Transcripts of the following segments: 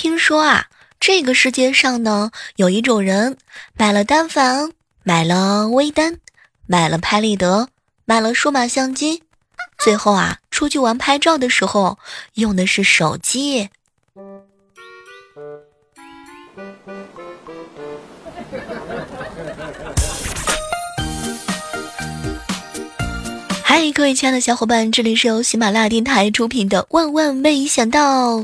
听说啊，这个世界上呢，有一种人买了单反，买了微单，买了拍立得，买了数码相机，最后啊，出去玩拍照的时候用的是手机。嗨，各位亲爱的小伙伴，这里是由喜马拉雅电台出品的《万万没想到》。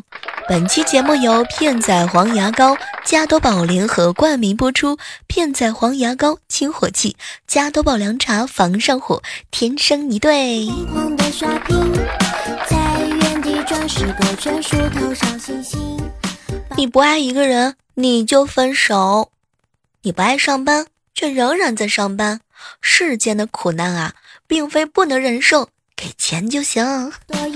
本期节目由片仔癀牙膏、加多宝联合冠名播出。片仔癀牙膏清火剂，加多宝凉茶防上火，天生一对。疯狂的刷屏，在原地转十个圈，数头上星星你不爱一个人，你就分手；你不爱上班，却仍然在上班。世间的苦难啊，并非不能忍受，给钱就行。窗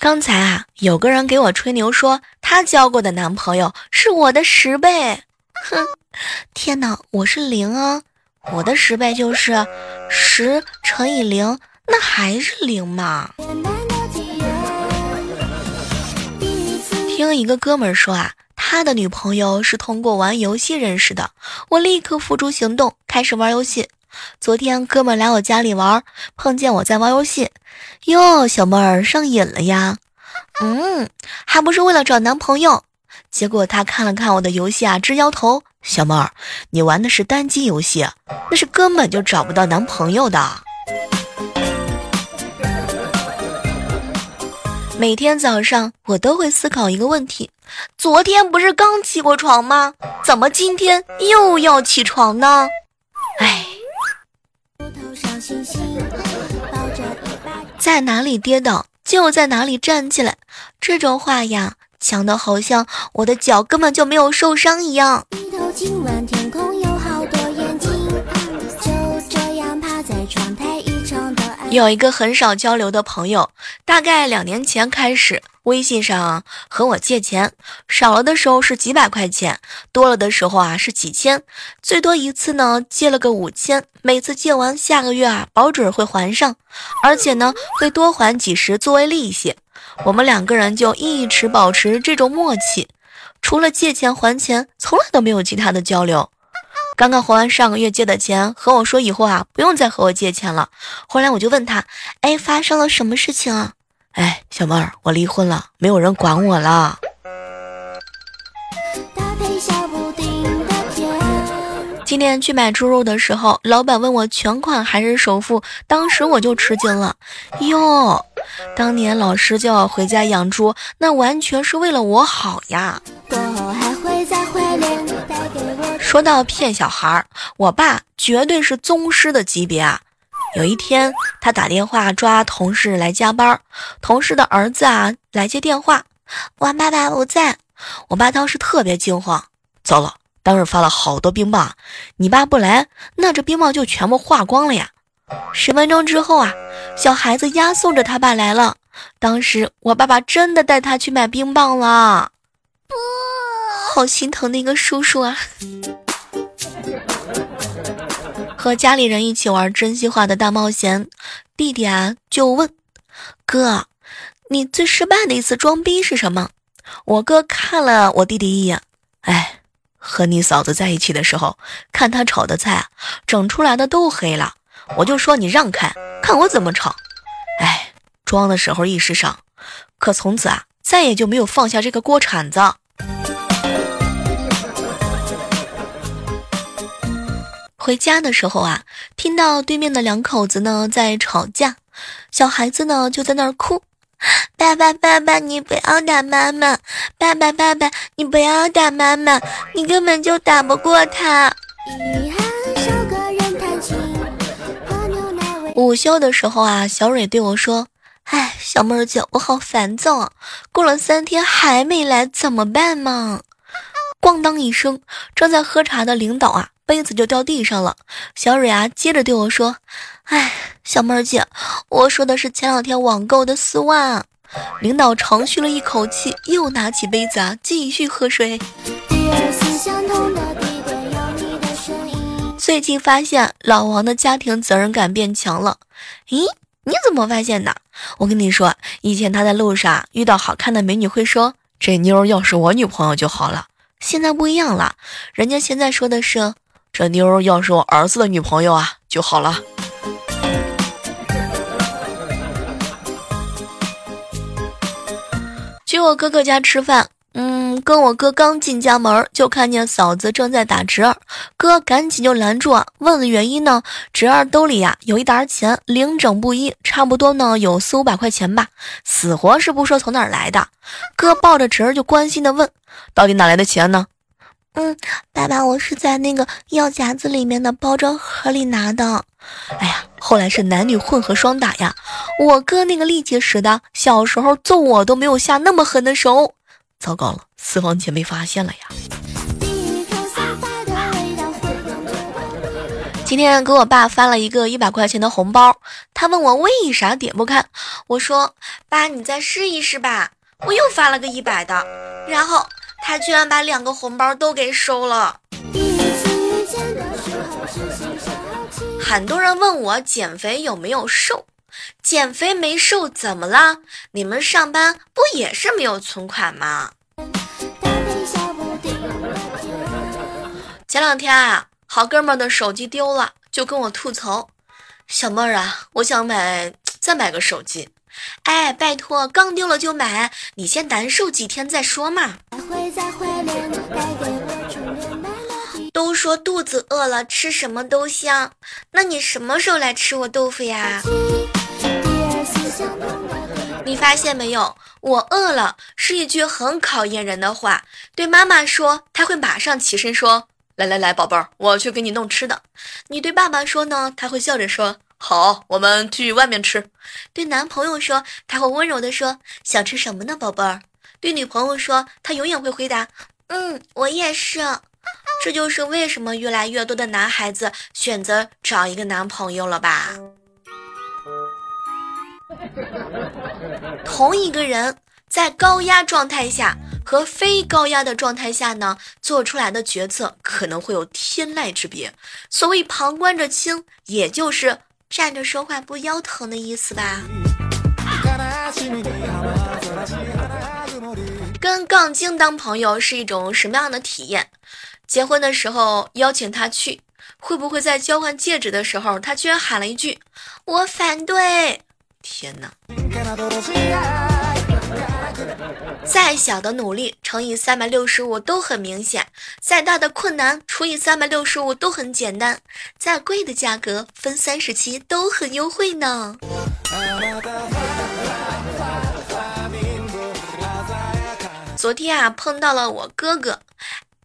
刚才啊，有个人给我吹牛说，他交过的男朋友是我的十倍。哼，天哪，我是零啊，我的十倍就是十乘以零，那还是零嘛。听一个哥们儿说啊。他的女朋友是通过玩游戏认识的，我立刻付诸行动，开始玩游戏。昨天哥们来我家里玩，碰见我在玩游戏，哟，小妹儿上瘾了呀？嗯，还不是为了找男朋友。结果他看了看我的游戏啊，直摇头。小妹儿，你玩的是单机游戏，那是根本就找不到男朋友的。每天早上我都会思考一个问题。昨天不是刚起过床吗？怎么今天又要起床呢？在哪里跌倒就在哪里站起来，这种话呀，讲的好像我的脚根本就没有受伤一样。有有一个很少交流的朋友，大概两年前开始微信上和我借钱，少了的时候是几百块钱，多了的时候啊是几千，最多一次呢借了个五千，每次借完下个月啊保准会还上，而且呢会多还几十作为利息。我们两个人就一直保持这种默契，除了借钱还钱，从来都没有其他的交流。刚刚还完上个月借的钱，和我说以后啊不用再和我借钱了。后来我就问他，哎，发生了什么事情啊？哎，小妹儿，我离婚了，没有人管我了。今天去买猪肉的时候，老板问我全款还是首付，当时我就吃惊了。哟，当年老师叫我回家养猪，那完全是为了我好呀。说到骗小孩儿，我爸绝对是宗师的级别啊！有一天，他打电话抓同事来加班，同事的儿子啊来接电话，我爸爸不在。我爸当时特别惊慌，糟了，当时发了好多冰棒，你爸不来，那这冰棒就全部化光了呀！十分钟之后啊，小孩子押送着他爸来了，当时我爸爸真的带他去买冰棒了。不。好心疼那个叔叔啊！和家里人一起玩真心话的大冒险，弟弟啊就问哥：“你最失败的一次装逼是什么？”我哥看了我弟弟一眼，哎，和你嫂子在一起的时候，看他炒的菜，整出来的都黑了，我就说你让开，看我怎么炒。哎，装的时候一时爽，可从此啊，再也就没有放下这个锅铲子。回家的时候啊，听到对面的两口子呢在吵架，小孩子呢就在那儿哭。爸爸，爸爸，你不要打妈妈！爸爸，爸爸，你不要打妈妈！你根本就打不过他。午休的时候啊，小蕊对我说：“哎，小妹儿姐，我好烦躁啊！过了三天还没来，怎么办嘛？”咣当一声，正在喝茶的领导啊。杯子就掉地上了，小蕊啊，接着对我说：“哎，小妹儿姐，我说的是前两天网购的丝袜。”领导长吁了一口气，又拿起杯子啊，继续喝水。最近发现老王的家庭责任感变强了。咦，你怎么发现的？我跟你说，以前他在路上遇到好看的美女会说：“这妞要是我女朋友就好了。”现在不一样了，人家现在说的是：“这妞要是我儿子的女朋友啊就好了。”去我哥哥家吃饭。嗯，跟我哥刚进家门，就看见嫂子正在打侄儿，哥赶紧就拦住啊，问了原因呢。侄儿兜里呀有一沓钱，零整不一，差不多呢有四五百块钱吧，死活是不说从哪儿来的。哥抱着侄儿就关心的问，到底哪来的钱呢？嗯，爸爸，我是在那个药夹子里面的包装盒里拿的。哎呀，后来是男女混合双打呀。我哥那个力气使的，小时候揍我都没有下那么狠的手。糟糕了，私房钱被发现了呀！今天给我爸发了一个一百块钱的红包，他问我为啥点不开，我说爸，你再试一试吧。我又发了个一百的，然后他居然把两个红包都给收了。很多人问我减肥有没有瘦，减肥没瘦怎么了？你们上班不也是没有存款吗？前两天啊，好哥们的手机丢了，就跟我吐槽：“小妹儿啊，我想买，再买个手机。”哎，拜托，刚丢了就买，你先难受几天再说嘛。都说肚子饿了吃什么都香，那你什么时候来吃我豆腐呀？你发现没有？我饿了是一句很考验人的话。对妈妈说，他会马上起身说。来来来，宝贝儿，我去给你弄吃的。你对爸爸说呢，他会笑着说：“好，我们去外面吃。”对男朋友说，他会温柔的说：“想吃什么呢，宝贝儿？”对女朋友说，他永远会回答：“嗯，我也是。”这就是为什么越来越多的男孩子选择找一个男朋友了吧？同一个人在高压状态下。和非高压的状态下呢，做出来的决策可能会有天籁之别。所谓旁观者清，也就是站着说话不腰疼的意思吧。跟杠精当朋友是一种什么样的体验？结婚的时候邀请他去，会不会在交换戒指的时候，他居然喊了一句“我反对”？天哪！再小的努力乘以三百六十五都很明显，再大的困难除以三百六十五都很简单，再贵的价格分三十期都很优惠呢。昨天啊，碰到了我哥哥，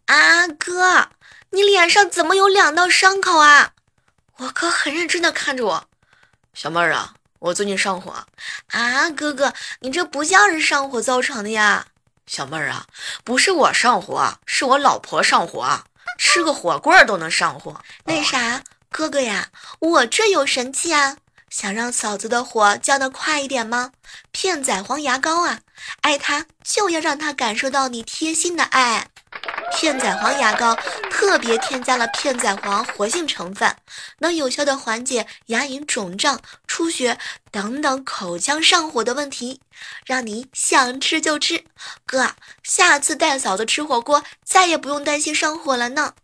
啊哥，你脸上怎么有两道伤口啊？我哥很认真的看着我，小妹儿啊。我最近上火啊，哥哥，你这不像是上火造成的呀，小妹儿啊，不是我上火，是我老婆上火，吃个火锅都能上火。那啥，哥哥呀，我这有神器啊，想让嫂子的火降得快一点吗？片仔癀牙膏啊，爱她就要让她感受到你贴心的爱。片仔癀牙膏特别添加了片仔癀活性成分，能有效的缓解牙龈肿胀、出血等等口腔上火的问题，让你想吃就吃。哥，下次带嫂子吃火锅，再也不用担心上火了呢。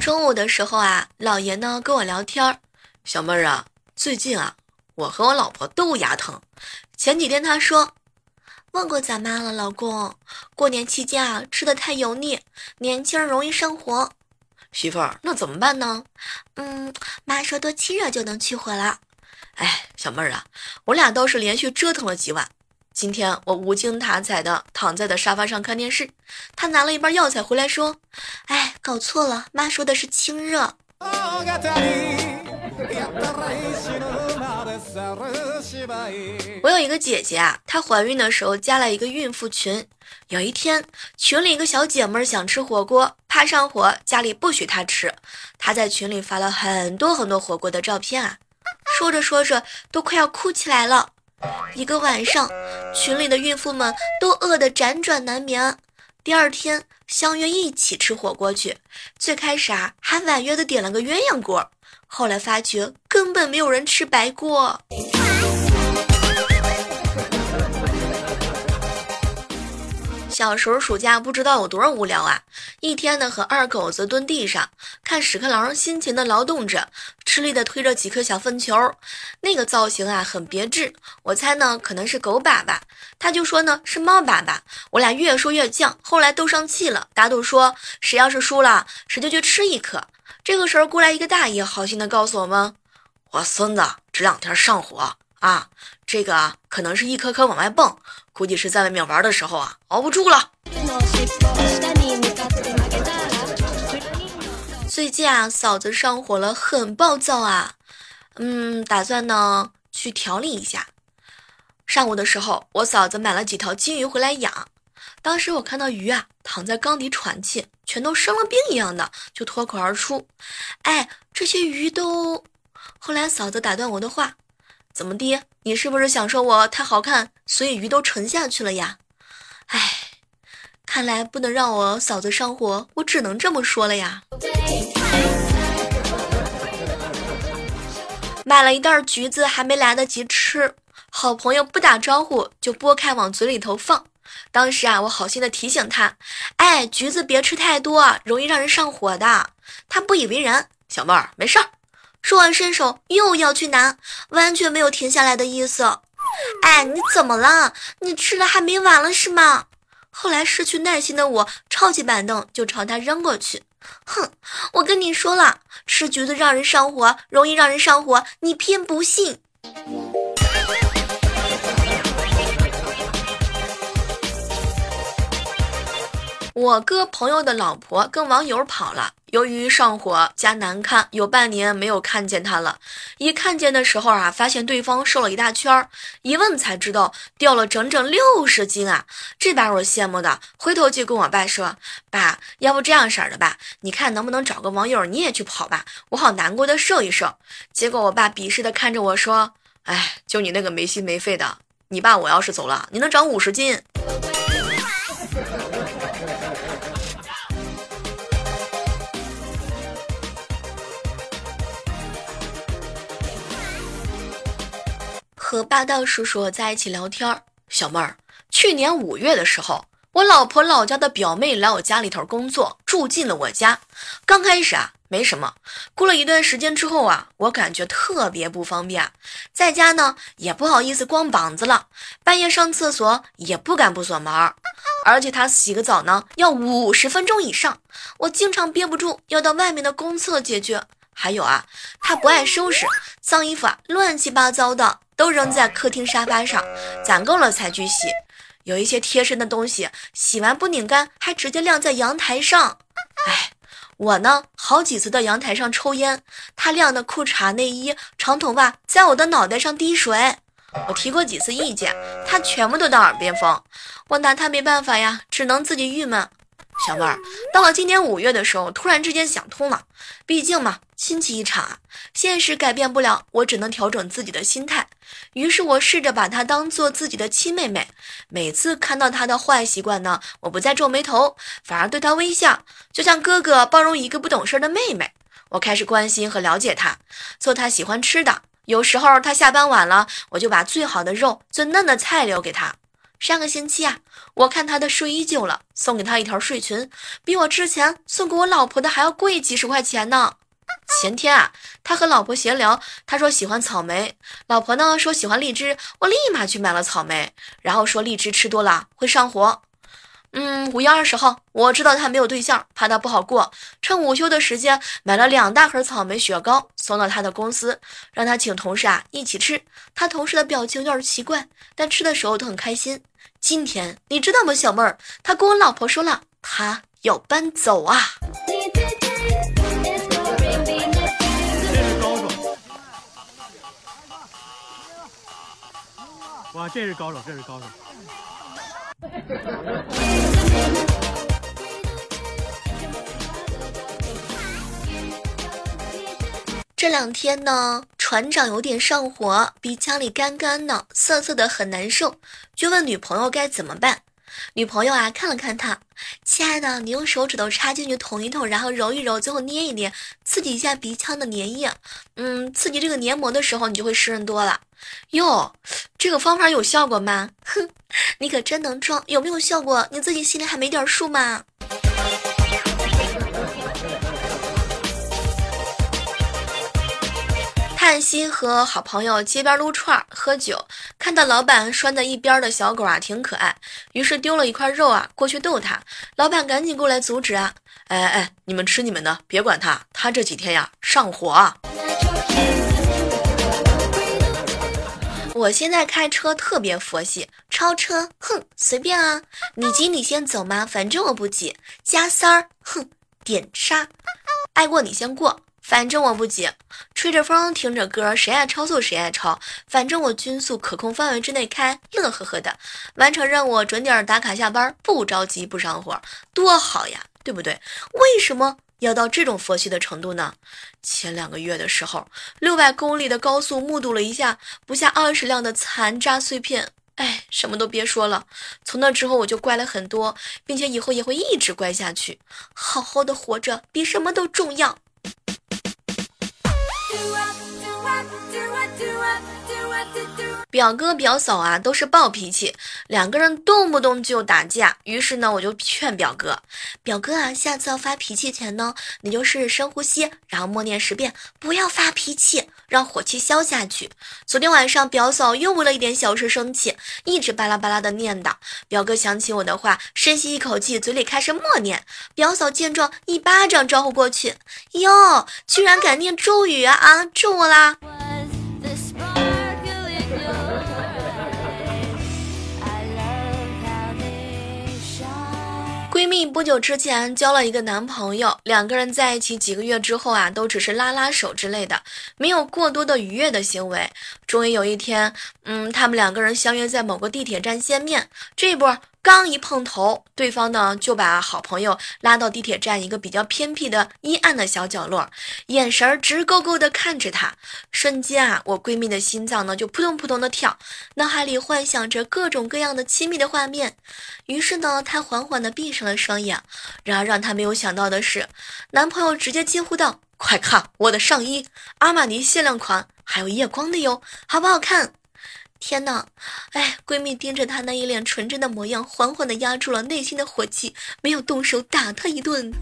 中午的时候啊，老爷呢跟我聊天儿，小妹儿啊，最近啊，我和我老婆都牙疼。前几天她说，问过咱妈了，老公，过年期间啊吃的太油腻，年轻人容易上火。媳妇儿，那怎么办呢？嗯，妈说多亲热就能去火了。哎，小妹儿啊，我俩倒是连续折腾了几晚。今天我无精打采的躺在的沙发上看电视，他拿了一包药材回来说，哎，搞错了，妈说的是清热。我有一个姐姐啊，她怀孕的时候加了一个孕妇群。有一天，群里一个小姐妹想吃火锅，怕上火，家里不许她吃。她在群里发了很多很多火锅的照片啊，说着说着都快要哭起来了。一个晚上，群里的孕妇们都饿得辗转难眠。第二天相约一起吃火锅去，最开始啊还婉约的点了个鸳鸯锅，后来发觉根本没有人吃白锅。小时候暑假不知道有多无聊啊！一天呢和二狗子蹲地上看屎壳郎辛勤的劳动着，吃力的推着几颗小粪球，那个造型啊很别致。我猜呢可能是狗粑粑，他就说呢是猫粑粑。我俩越说越犟，后来都生气了，打赌说谁要是输了，谁就去吃一颗。这个时候过来一个大爷，好心的告诉我们，我孙子这两天上火啊，这个可能是一颗颗往外蹦。估计是在外面玩的时候啊，熬不住了。最近啊，嫂子上火了，很暴躁啊。嗯，打算呢去调理一下。上午的时候，我嫂子买了几条金鱼回来养。当时我看到鱼啊躺在缸底喘气，全都生了病一样的，就脱口而出：“哎，这些鱼都……”后来嫂子打断我的话。怎么的？你是不是想说我太好看，所以鱼都沉下去了呀？哎，看来不能让我嫂子上火，我只能这么说了呀。买了一袋橘子，还没来得及吃，好朋友不打招呼就剥开往嘴里头放。当时啊，我好心的提醒他，哎，橘子别吃太多，容易让人上火的。他不以为然，小妹儿没事儿。说完，伸手又要去拿，完全没有停下来的意思。哎，你怎么了？你吃的还没完了是吗？后来失去耐心的我抄起板凳就朝他扔过去。哼，我跟你说了，吃橘子让人上火，容易让人上火，你偏不信。我哥朋友的老婆跟网友跑了，由于上火加难看，有半年没有看见他了。一看见的时候啊，发现对方瘦了一大圈儿，一问才知道掉了整整六十斤啊！这把我羡慕的，回头就跟我爸说：“爸，要不这样式儿的吧，你看能不能找个网友你也去跑吧，我好难过的瘦一瘦。”结果我爸鄙视的看着我说：“哎，就你那个没心没肺的，你爸我要是走了，你能长五十斤。”和霸道叔叔在一起聊天，小妹儿，去年五月的时候，我老婆老家的表妹来我家里头工作，住进了我家。刚开始啊，没什么，过了一段时间之后啊，我感觉特别不方便，在家呢也不好意思光膀子了，半夜上厕所也不敢不锁门，而且她洗个澡呢要五十分钟以上，我经常憋不住要到外面的公厕解决。还有啊，她不爱收拾，脏衣服啊乱七八糟的。都扔在客厅沙发上，攒够了才去洗。有一些贴身的东西，洗完不拧干，还直接晾在阳台上。哎，我呢，好几次到阳台上抽烟，他晾的裤衩、内衣、长筒袜在我的脑袋上滴水。我提过几次意见，他全部都当耳边风。我拿他没办法呀，只能自己郁闷。小妹儿，到了今年五月的时候，突然之间想通了。毕竟嘛，亲戚一场，现实改变不了，我只能调整自己的心态。于是我试着把她当做自己的亲妹妹。每次看到她的坏习惯呢，我不再皱眉头，反而对她微笑，就像哥哥包容一个不懂事的妹妹。我开始关心和了解她，做她喜欢吃的。有时候她下班晚了，我就把最好的肉、最嫩的菜留给她。上个星期啊，我看他的睡衣旧了，送给他一条睡裙，比我之前送给我老婆的还要贵几十块钱呢。前天啊，他和老婆闲聊，他说喜欢草莓，老婆呢说喜欢荔枝，我立马去买了草莓，然后说荔枝吃多了会上火。嗯，五月二十号，我知道他没有对象，怕他不好过，趁午休的时间买了两大盒草莓雪糕送到他的公司，让他请同事啊一起吃。他同事的表情有点奇怪，但吃的时候都很开心。今天你知道吗，小妹儿？他跟我老婆说了，他要搬走啊！哇，这是高手，这是高手！这两天呢。船长有点上火，鼻腔里干干的、涩涩的，很难受，就问女朋友该怎么办。女朋友啊，看了看他，亲爱的，你用手指头插进去捅一捅，然后揉一揉，最后捏一捏，刺激一下鼻腔的粘液。嗯，刺激这个黏膜的时候，你就会湿润多了。哟，这个方法有效果吗？哼，你可真能装，有没有效果？你自己心里还没点数吗？叹息和好朋友街边撸串喝酒，看到老板拴在一边的小狗啊，挺可爱，于是丢了一块肉啊过去逗它。老板赶紧过来阻止啊！哎哎哎，你们吃你们的，别管它，它这几天呀上火啊。我现在开车特别佛系，超车，哼，随便啊，你急你先走嘛，反正我不急。加塞儿，哼，点刹，爱过你先过。反正我不急，吹着风听着歌，谁爱超速谁爱超，反正我均速可控范围之内开，乐呵呵的完成任务，准点打卡下班，不着急不上火，多好呀，对不对？为什么要到这种佛系的程度呢？前两个月的时候，六百公里的高速，目睹了一下不下二十辆的残渣碎片，哎，什么都别说了。从那之后我就乖了很多，并且以后也会一直乖下去，好好的活着比什么都重要。do up, do up, do up, do up. 表哥表嫂啊都是暴脾气，两个人动不动就打架。于是呢，我就劝表哥：“表哥啊，下次要发脾气前呢，你就试试深呼吸，然后默念十遍，不要发脾气，让火气消下去。”昨天晚上，表嫂又为了一点小事生气，一直巴拉巴拉的念叨。表哥想起我的话，深吸一口气，嘴里开始默念。表嫂见状，一巴掌招呼过去：“哟，居然敢念咒语啊！咒我啦！”闺蜜不久之前交了一个男朋友，两个人在一起几个月之后啊，都只是拉拉手之类的，没有过多的愉悦的行为。终于有一天，嗯，他们两个人相约在某个地铁站见面，这波。刚一碰头，对方呢就把好朋友拉到地铁站一个比较偏僻的阴暗的小角落，眼神儿直勾勾的看着他。瞬间啊，我闺蜜的心脏呢就扑通扑通的跳，脑海里幻想着各种各样的亲密的画面。于是呢，她缓缓的闭上了双眼。然而让她没有想到的是，男朋友直接惊呼道：“快看我的上衣，阿玛尼限量款，还有夜光的哟，好不好看？”天呐，哎，闺蜜盯着她那一脸纯真的模样，缓缓地压住了内心的火气，没有动手打她一顿。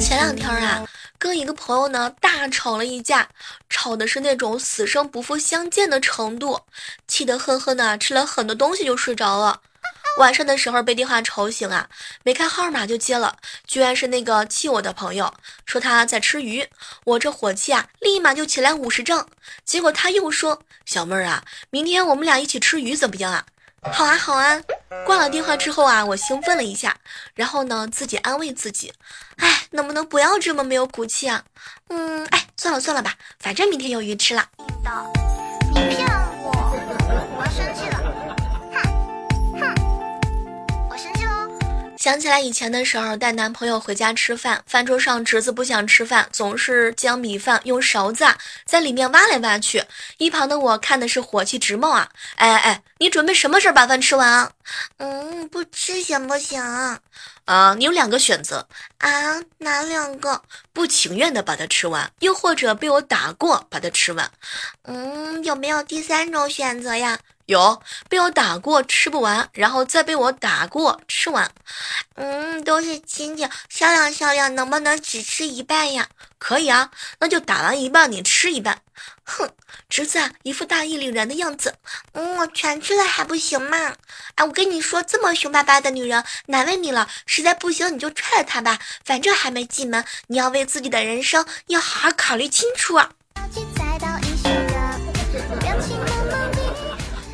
前两天啊，跟一个朋友呢大吵了一架，吵的是那种死生不复相见的程度，气得呵呵的吃了很多东西就睡着了。晚上的时候被电话吵醒啊，没看号码就接了，居然是那个气我的朋友，说他在吃鱼，我这火气啊，立马就起来五十丈。结果他又说：“小妹儿啊，明天我们俩一起吃鱼怎么样啊？”好啊好啊。挂了电话之后啊，我兴奋了一下，然后呢自己安慰自己，哎，能不能不要这么没有骨气啊？嗯，哎，算了算了吧，反正明天有鱼吃了。想起来以前的时候，带男朋友回家吃饭，饭桌上侄子不想吃饭，总是将米饭用勺子在里面挖来挖去。一旁的我看的是火气直冒啊！哎哎哎，你准备什么时候把饭吃完啊？嗯，不吃行不行啊？你有两个选择啊，哪两个？不情愿的把它吃完，又或者被我打过把它吃完。嗯，有没有第三种选择呀？有被我打过吃不完，然后再被我打过吃完，嗯，都是亲戚，商量商量，能不能只吃一半呀？可以啊，那就打完一半，你吃一半。哼，侄子，一副大义凛然的样子。嗯，我全吃了还不行吗？哎，我跟你说，这么凶巴巴的女人难为你了，实在不行你就踹了她吧，反正还没进门，你要为自己的人生要好好考虑清楚啊。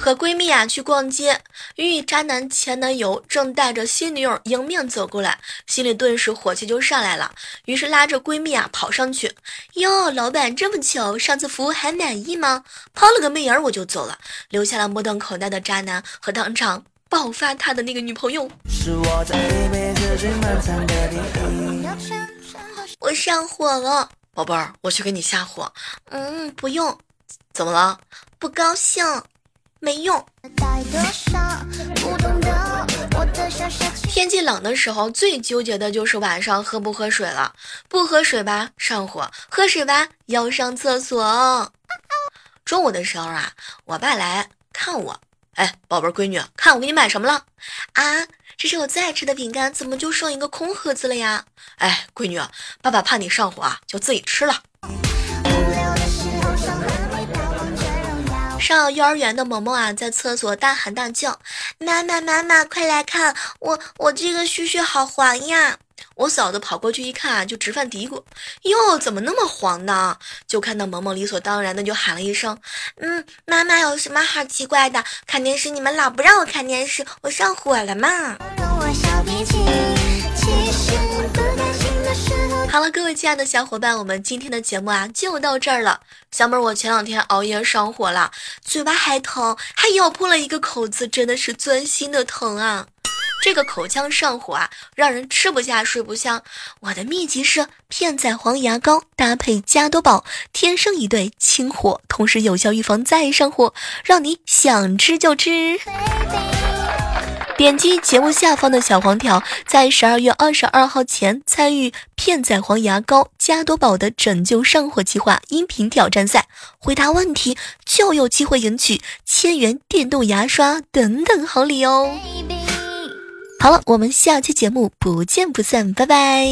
和闺蜜啊去逛街，遇渣男前男友正带着新女友迎面走过来，心里顿时火气就上来了，于是拉着闺蜜啊跑上去。哟，老板这么巧，上次服务还满意吗？抛了个媚眼我就走了，留下了目瞪口呆的渣男和当场爆发他的那个女朋友。我上火了，宝贝儿，我去给你下火。嗯，不用。怎么了？不高兴。没用。天气冷的时候，最纠结的就是晚上喝不喝水了。不喝水吧，上火；喝水吧，要上厕所。中午的时候啊，我爸来看我，哎，宝贝闺女，看我给你买什么了？啊，这是我最爱吃的饼干，怎么就剩一个空盒子了呀？哎，闺女，爸爸怕你上火啊，就自己吃了。上幼儿园的萌萌啊，在厕所大喊大叫：“妈妈妈妈，快来看我，我这个须须好黄呀！”我嫂子跑过去一看啊，就直犯嘀咕：“哟，怎么那么黄呢？”就看到萌萌理所当然的就喊了一声：“嗯，妈妈有什么好奇怪的？看电视你们老不让我看电视，我上火了嘛。”好了，各位亲爱的小伙伴，我们今天的节目啊就到这儿了。小妹儿，我前两天熬夜上火了，嘴巴还疼，还咬破了一个口子，真的是钻心的疼啊！这个口腔上火啊，让人吃不下睡不香。我的秘籍是片仔癀牙膏搭配加多宝，天生一对清火，同时有效预防再上火，让你想吃就吃。点击节目下方的小黄条，在十二月二十二号前参与片仔癀牙膏加多宝的拯救上火计划音频挑战赛，回答问题就有机会赢取千元电动牙刷等等好礼哦！好了，我们下期节目不见不散，拜拜。